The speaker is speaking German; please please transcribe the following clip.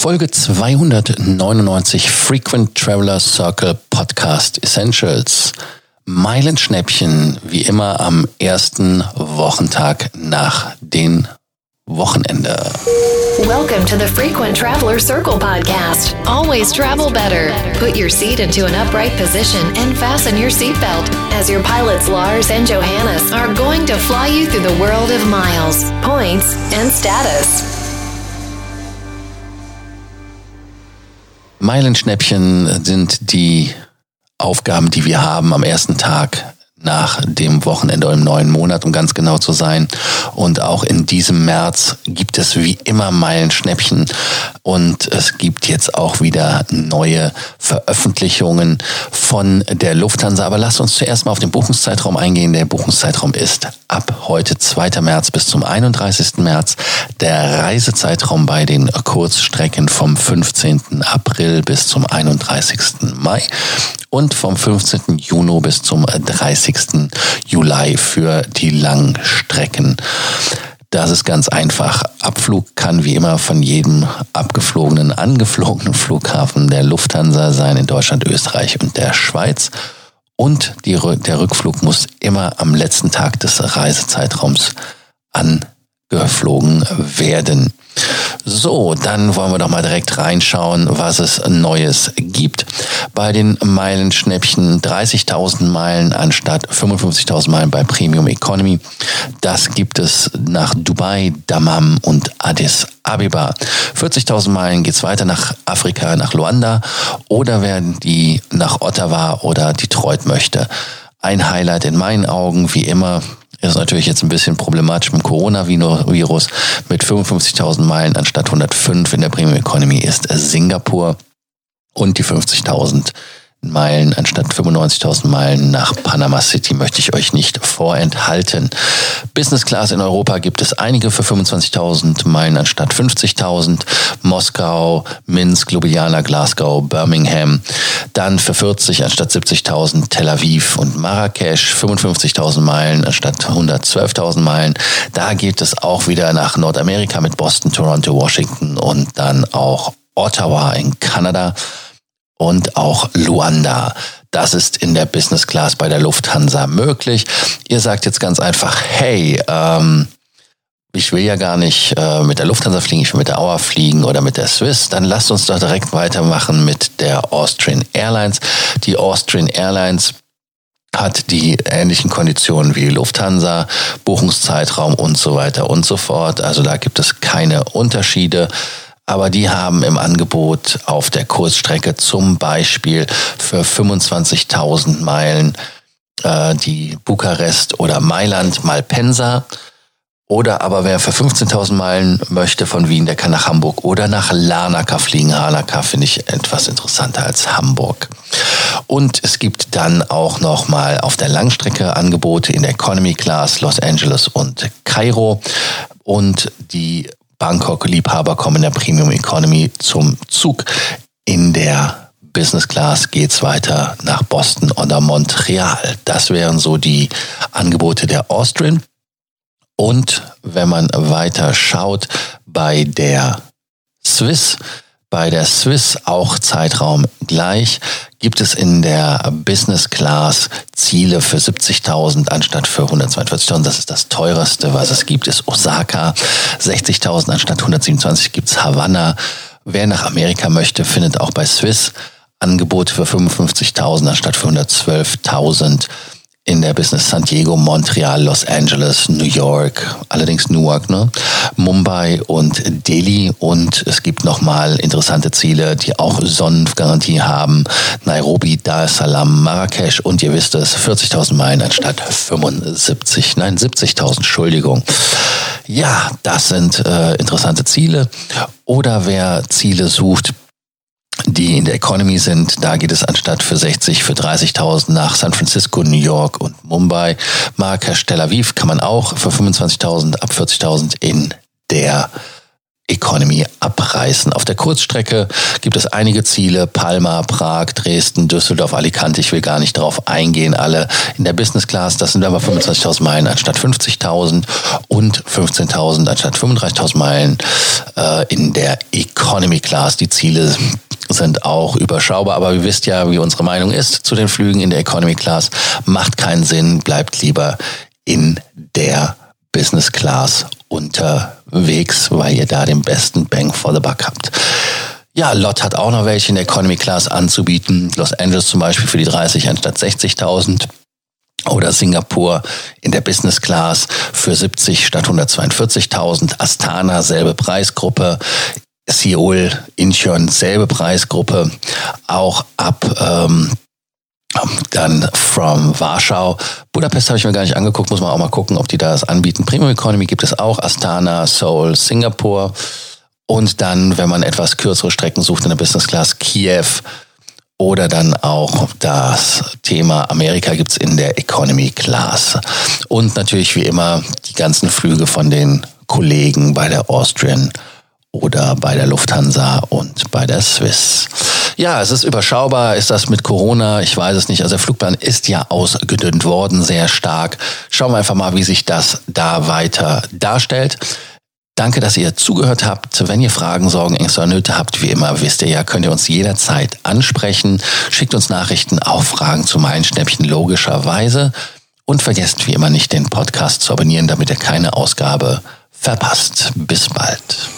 Folge 299 Frequent Traveler Circle Podcast Essentials. Meilenschnäppchen, wie immer am ersten Wochentag nach den Wochenende. Welcome to the Frequent Traveler Circle podcast. Always travel better. Put your seat into an upright position and fasten your seatbelt as your pilots Lars and Johannes are going to fly you through the world of miles, points, and status. Meilenschnäppchen sind die Aufgaben, die wir haben am ersten Tag nach dem Wochenende im neuen Monat, um ganz genau zu sein. Und auch in diesem März gibt es wie immer Meilenschnäppchen und es gibt jetzt auch wieder neue Veröffentlichungen von der Lufthansa. Aber lasst uns zuerst mal auf den Buchungszeitraum eingehen. Der Buchungszeitraum ist ab heute 2. März bis zum 31. März. Der Reisezeitraum bei den Kurzstrecken vom 15. April bis zum 31. Mai und vom 15. Juni bis zum 30. Juli für die Langstrecken. Das ist ganz einfach. Abflug kann wie immer von jedem abgeflogenen, angeflogenen Flughafen der Lufthansa sein in Deutschland, Österreich und der Schweiz. Und die, der Rückflug muss immer am letzten Tag des Reisezeitraums angeflogen werden. So, dann wollen wir doch mal direkt reinschauen, was es Neues gibt. Bei den Meilenschnäppchen 30.000 Meilen anstatt 55.000 Meilen bei Premium Economy. Das gibt es nach Dubai, Dammam und Addis Abeba. 40.000 Meilen geht's weiter nach Afrika, nach Luanda oder wer die nach Ottawa oder Detroit möchte. Ein Highlight in meinen Augen, wie immer, ist natürlich jetzt ein bisschen problematisch mit dem Coronavirus. Mit 55.000 Meilen anstatt 105 in der Premium Economy ist Singapur und die 50.000 Meilen anstatt 95.000 Meilen nach Panama City möchte ich euch nicht vorenthalten. Business Class in Europa gibt es einige für 25.000 Meilen anstatt 50.000. Moskau, Minsk, Ljubljana, Glasgow, Birmingham. Dann für 40 anstatt 70.000 Tel Aviv und Marrakesch. 55.000 Meilen anstatt 112.000 Meilen. Da geht es auch wieder nach Nordamerika mit Boston, Toronto, Washington und dann auch Ottawa in Kanada und auch Luanda. Das ist in der Business Class bei der Lufthansa möglich. Ihr sagt jetzt ganz einfach, hey, ähm, ich will ja gar nicht äh, mit der Lufthansa fliegen, ich will mit der Auer fliegen oder mit der Swiss, dann lasst uns doch direkt weitermachen mit der Austrian Airlines. Die Austrian Airlines hat die ähnlichen Konditionen wie Lufthansa, Buchungszeitraum und so weiter und so fort. Also da gibt es keine Unterschiede aber die haben im Angebot auf der Kursstrecke zum Beispiel für 25.000 Meilen äh, die Bukarest oder Mailand Malpensa. Oder aber wer für 15.000 Meilen möchte von Wien, der kann nach Hamburg oder nach Larnaca fliegen. Larnaca finde ich etwas interessanter als Hamburg. Und es gibt dann auch noch mal auf der Langstrecke Angebote in der Economy Class Los Angeles und Kairo. Und die Bangkok-Liebhaber kommen in der Premium Economy zum Zug. In der Business Class geht's weiter nach Boston oder Montreal. Das wären so die Angebote der Austrian. Und wenn man weiter schaut, bei der Swiss bei der Swiss auch Zeitraum gleich. Gibt es in der Business Class Ziele für 70.000 anstatt für 142.000? Das ist das teuerste, was es gibt, ist Osaka. 60.000 anstatt 127 gibt's Havanna. Wer nach Amerika möchte, findet auch bei Swiss Angebote für 55.000 anstatt für 112.000 in der Business San Diego, Montreal, Los Angeles, New York, allerdings Newark, ne? Mumbai und Delhi und es gibt nochmal interessante Ziele, die auch Sonnengarantie haben. Nairobi, Dar es Salaam, Marrakesch und ihr wisst es, 40.000 Meilen anstatt 75, nein 70.000, Entschuldigung. Ja, das sind äh, interessante Ziele. Oder wer Ziele sucht, die in der Economy sind. Da geht es anstatt für 60, für 30.000 nach San Francisco, New York und Mumbai. Marrakesch, Tel Aviv kann man auch für 25.000 ab 40.000 in der Economy abreißen. Auf der Kurzstrecke gibt es einige Ziele, Palma, Prag, Dresden, Düsseldorf, Alicante. Ich will gar nicht darauf eingehen, alle in der Business Class. Das sind aber 25.000 Meilen anstatt 50.000 und 15.000 anstatt 35.000 Meilen äh, in der Economy Class. Die Ziele sind auch überschaubar, aber ihr wisst ja, wie unsere Meinung ist zu den Flügen in der Economy Class. Macht keinen Sinn, bleibt lieber in der Business Class unterwegs, weil ihr da den besten Bang for the Buck habt. Ja, Lot hat auch noch welche in der Economy Class anzubieten. Los Angeles zum Beispiel für die 30 anstatt 60.000. Oder Singapur in der Business Class für 70 statt 142.000. Astana, selbe Preisgruppe. Seoul, Incheon, selbe Preisgruppe. Auch ab ähm, dann from Warschau. Budapest habe ich mir gar nicht angeguckt, muss man auch mal gucken, ob die das anbieten. Premium Economy gibt es auch, Astana, Seoul, Singapur. Und dann, wenn man etwas kürzere Strecken sucht in der Business Class, Kiew. Oder dann auch das Thema Amerika gibt's in der Economy Class. Und natürlich wie immer die ganzen Flüge von den Kollegen bei der Austrian oder bei der Lufthansa und bei der Swiss. Ja, es ist überschaubar. Ist das mit Corona? Ich weiß es nicht. Also der Flugplan ist ja ausgedünnt worden, sehr stark. Schauen wir einfach mal, wie sich das da weiter darstellt. Danke, dass ihr zugehört habt. Wenn ihr Fragen, Sorgen, Ängste oder Nöte habt, wie immer, wisst ihr ja, könnt ihr uns jederzeit ansprechen. Schickt uns Nachrichten, auch Fragen zu Meilenschnäppchen logischerweise. Und vergesst wie immer nicht, den Podcast zu abonnieren, damit ihr keine Ausgabe verpasst. Bis bald.